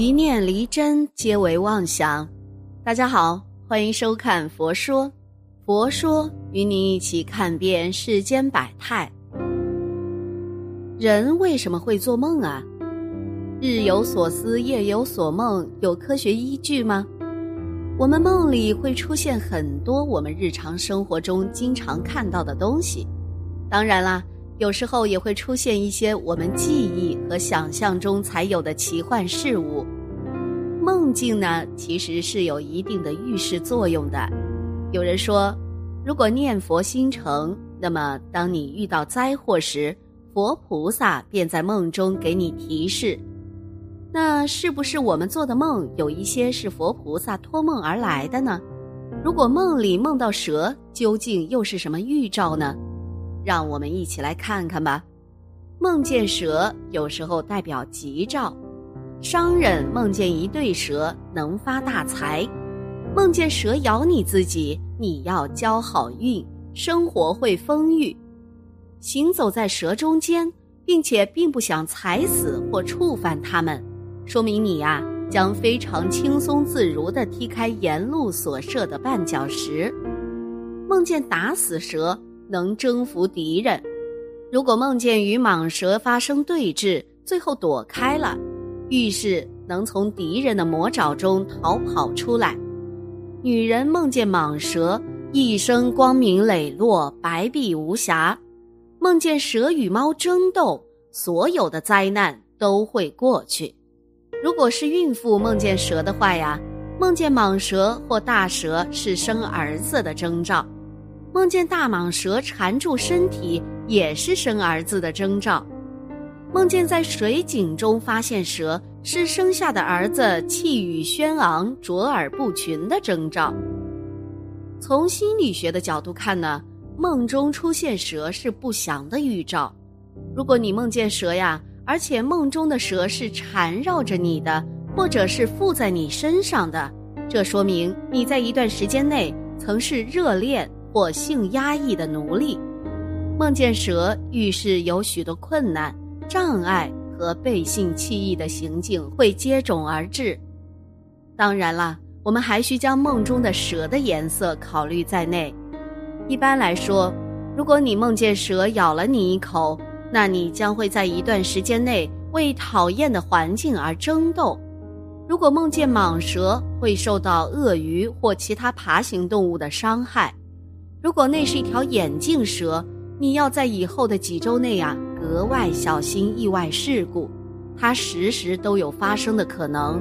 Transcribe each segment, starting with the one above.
一念离真，皆为妄想。大家好，欢迎收看《佛说》，佛说与你一起看遍世间百态。人为什么会做梦啊？日有所思，夜有所梦，有科学依据吗？我们梦里会出现很多我们日常生活中经常看到的东西，当然啦。有时候也会出现一些我们记忆和想象中才有的奇幻事物。梦境呢，其实是有一定的预示作用的。有人说，如果念佛心诚，那么当你遇到灾祸时，佛菩萨便在梦中给你提示。那是不是我们做的梦有一些是佛菩萨托梦而来的呢？如果梦里梦到蛇，究竟又是什么预兆呢？让我们一起来看看吧。梦见蛇有时候代表吉兆，商人梦见一对蛇能发大财；梦见蛇咬你自己，你要交好运，生活会丰裕。行走在蛇中间，并且并不想踩死或触犯它们，说明你呀将非常轻松自如地踢开沿路所设的绊脚石。梦见打死蛇。能征服敌人。如果梦见与蟒蛇发生对峙，最后躲开了，预示能从敌人的魔爪中逃跑出来。女人梦见蟒蛇，一生光明磊落，白璧无瑕；梦见蛇与猫争斗，所有的灾难都会过去。如果是孕妇梦见蛇的话呀，梦见蟒蛇或大蛇是生儿子的征兆。梦见大蟒蛇缠住身体，也是生儿子的征兆；梦见在水井中发现蛇，是生下的儿子气宇轩昂、卓尔不群的征兆。从心理学的角度看呢，梦中出现蛇是不祥的预兆。如果你梦见蛇呀，而且梦中的蛇是缠绕着你的，或者是附在你身上的，这说明你在一段时间内曾是热恋。或性压抑的奴隶，梦见蛇预示有许多困难、障碍和背信弃义的行径会接踵而至。当然了，我们还需将梦中的蛇的颜色考虑在内。一般来说，如果你梦见蛇咬了你一口，那你将会在一段时间内为讨厌的环境而争斗；如果梦见蟒蛇，会受到鳄鱼或其他爬行动物的伤害。如果那是一条眼镜蛇，你要在以后的几周内啊格外小心意外事故，它时时都有发生的可能。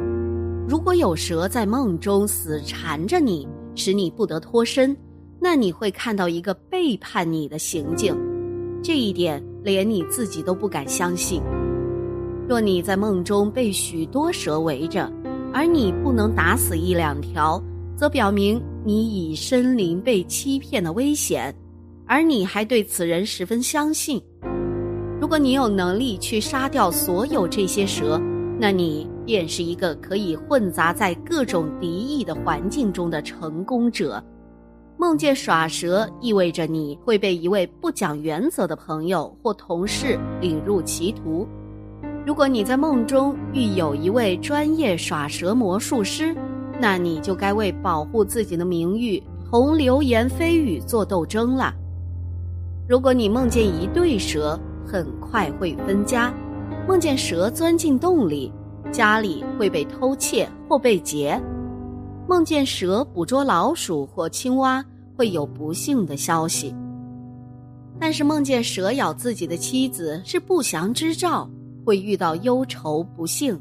如果有蛇在梦中死缠着你，使你不得脱身，那你会看到一个背叛你的行径，这一点连你自己都不敢相信。若你在梦中被许多蛇围着，而你不能打死一两条。则表明你已身临被欺骗的危险，而你还对此人十分相信。如果你有能力去杀掉所有这些蛇，那你便是一个可以混杂在各种敌意的环境中的成功者。梦见耍蛇，意味着你会被一位不讲原则的朋友或同事领入歧途。如果你在梦中遇有一位专业耍蛇魔术师，那你就该为保护自己的名誉同流言蜚语做斗争了。如果你梦见一对蛇，很快会分家；梦见蛇钻进洞里，家里会被偷窃或被劫；梦见蛇捕捉老鼠或青蛙，会有不幸的消息。但是梦见蛇咬自己的妻子是不祥之兆，会遇到忧愁不幸。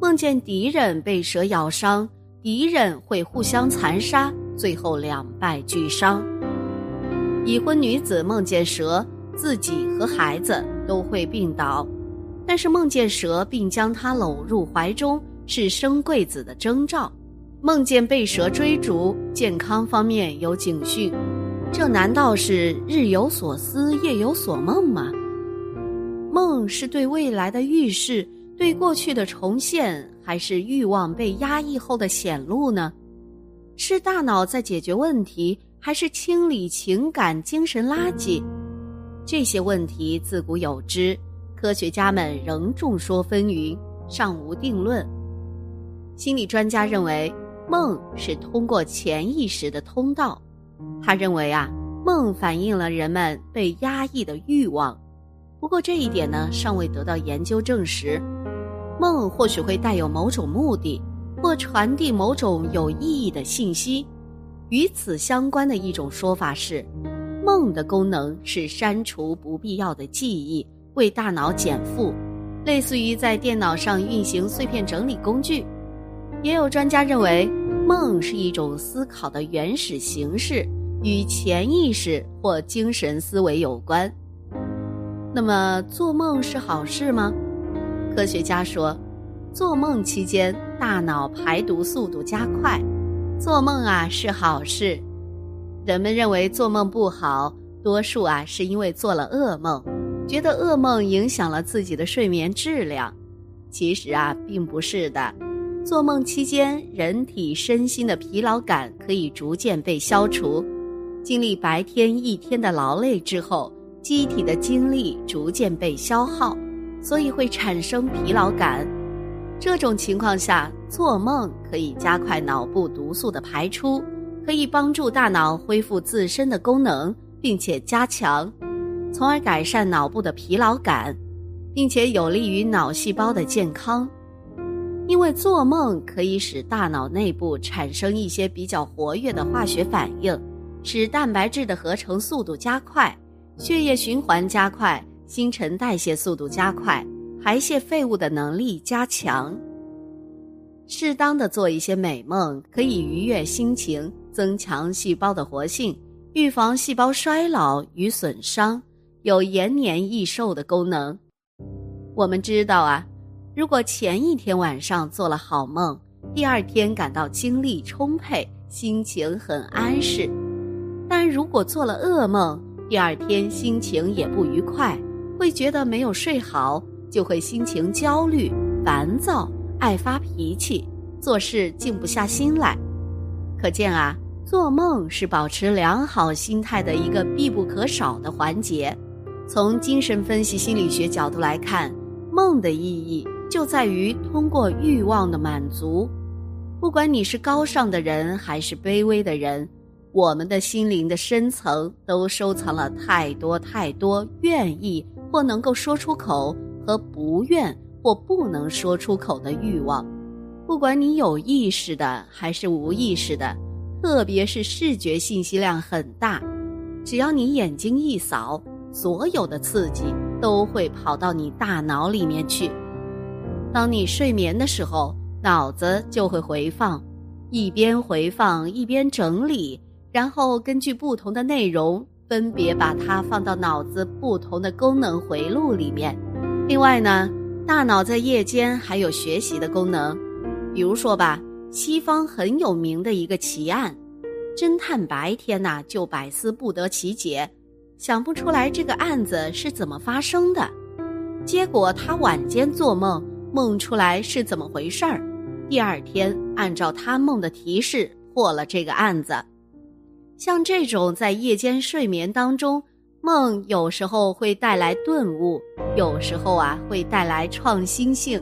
梦见敌人被蛇咬伤。敌人会互相残杀，最后两败俱伤。已婚女子梦见蛇，自己和孩子都会病倒，但是梦见蛇并将她搂入怀中，是生贵子的征兆。梦见被蛇追逐，健康方面有警讯。这难道是日有所思，夜有所梦吗？梦是对未来的预示。对过去的重现，还是欲望被压抑后的显露呢？是大脑在解决问题，还是清理情感精神垃圾？这些问题自古有之，科学家们仍众说纷纭，尚无定论。心理专家认为，梦是通过潜意识的通道。他认为啊，梦反映了人们被压抑的欲望。不过这一点呢，尚未得到研究证实。梦或许会带有某种目的，或传递某种有意义的信息。与此相关的一种说法是，梦的功能是删除不必要的记忆，为大脑减负，类似于在电脑上运行碎片整理工具。也有专家认为，梦是一种思考的原始形式，与潜意识或精神思维有关。那么，做梦是好事吗？科学家说，做梦期间大脑排毒速度加快。做梦啊是好事，人们认为做梦不好，多数啊是因为做了噩梦，觉得噩梦影响了自己的睡眠质量。其实啊并不是的，做梦期间人体身心的疲劳感可以逐渐被消除，经历白天一天的劳累之后，机体的精力逐渐被消耗，所以会产生疲劳感。这种情况下，做梦可以加快脑部毒素的排出，可以帮助大脑恢复自身的功能，并且加强，从而改善脑部的疲劳感，并且有利于脑细胞的健康。因为做梦可以使大脑内部产生一些比较活跃的化学反应，使蛋白质的合成速度加快，血液循环加快，新陈代谢速度加快。排泄废物的能力加强。适当的做一些美梦，可以愉悦心情，增强细胞的活性，预防细胞衰老与损伤，有延年益寿的功能。我们知道啊，如果前一天晚上做了好梦，第二天感到精力充沛，心情很安适；但如果做了噩梦，第二天心情也不愉快，会觉得没有睡好。就会心情焦虑、烦躁、爱发脾气，做事静不下心来。可见啊，做梦是保持良好心态的一个必不可少的环节。从精神分析心理学角度来看，梦的意义就在于通过欲望的满足。不管你是高尚的人还是卑微的人，我们的心灵的深层都收藏了太多太多愿意或能够说出口。和不愿或不能说出口的欲望，不管你有意识的还是无意识的，特别是视觉信息量很大，只要你眼睛一扫，所有的刺激都会跑到你大脑里面去。当你睡眠的时候，脑子就会回放，一边回放一边整理，然后根据不同的内容，分别把它放到脑子不同的功能回路里面。另外呢，大脑在夜间还有学习的功能，比如说吧，西方很有名的一个奇案，侦探白天呐就百思不得其解，想不出来这个案子是怎么发生的，结果他晚间做梦，梦出来是怎么回事儿，第二天按照他梦的提示破了这个案子，像这种在夜间睡眠当中。梦有时候会带来顿悟，有时候啊会带来创新性。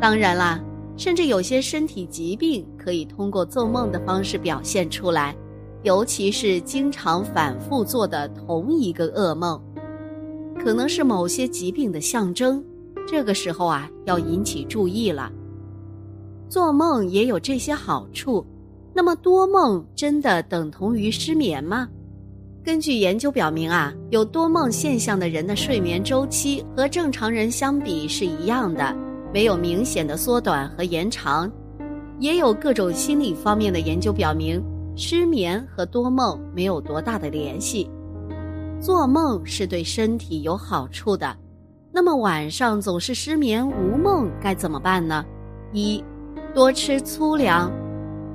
当然啦，甚至有些身体疾病可以通过做梦的方式表现出来，尤其是经常反复做的同一个噩梦，可能是某些疾病的象征。这个时候啊要引起注意了。做梦也有这些好处，那么多梦真的等同于失眠吗？根据研究表明啊，有多梦现象的人的睡眠周期和正常人相比是一样的，没有明显的缩短和延长。也有各种心理方面的研究表明，失眠和多梦没有多大的联系。做梦是对身体有好处的，那么晚上总是失眠无梦该怎么办呢？一，多吃粗粮，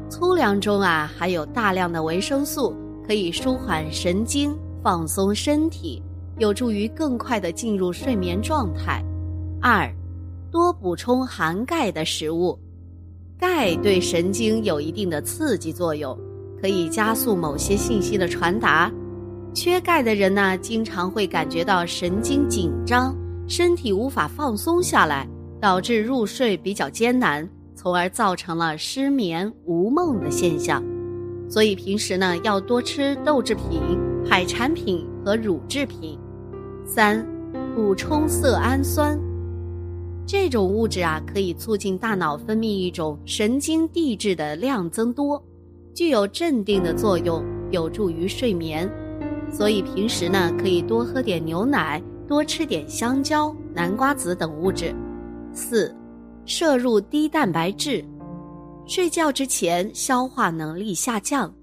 粗粮中啊含有大量的维生素。可以舒缓神经，放松身体，有助于更快的进入睡眠状态。二，多补充含钙的食物，钙对神经有一定的刺激作用，可以加速某些信息的传达。缺钙的人呢，经常会感觉到神经紧张，身体无法放松下来，导致入睡比较艰难，从而造成了失眠无梦的现象。所以平时呢要多吃豆制品、海产品和乳制品。三、补充色氨酸，这种物质啊可以促进大脑分泌一种神经递质的量增多，具有镇定的作用，有助于睡眠。所以平时呢可以多喝点牛奶，多吃点香蕉、南瓜子等物质。四、摄入低蛋白质。睡觉之前消化能力下降，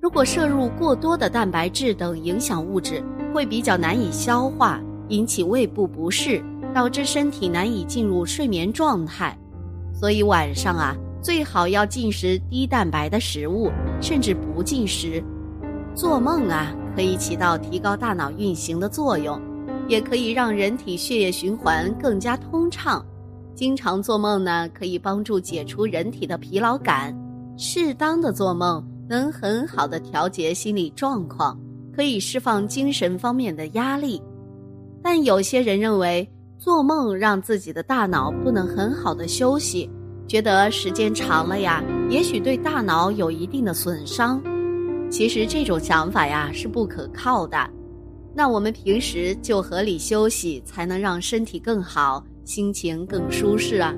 如果摄入过多的蛋白质等影响物质，会比较难以消化，引起胃部不适，导致身体难以进入睡眠状态。所以晚上啊，最好要进食低蛋白的食物，甚至不进食。做梦啊，可以起到提高大脑运行的作用，也可以让人体血液循环更加通畅。经常做梦呢，可以帮助解除人体的疲劳感。适当的做梦能很好的调节心理状况，可以释放精神方面的压力。但有些人认为做梦让自己的大脑不能很好的休息，觉得时间长了呀，也许对大脑有一定的损伤。其实这种想法呀是不可靠的。那我们平时就合理休息，才能让身体更好。心情更舒适啊！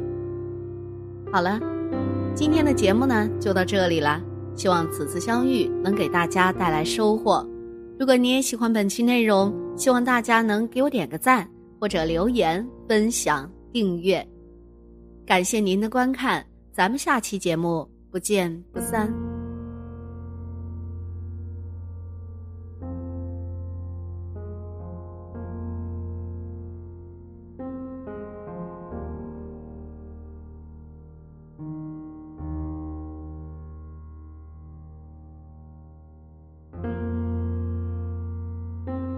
好了，今天的节目呢就到这里了。希望此次相遇能给大家带来收获。如果你也喜欢本期内容，希望大家能给我点个赞，或者留言、分享、订阅。感谢您的观看，咱们下期节目不见不散。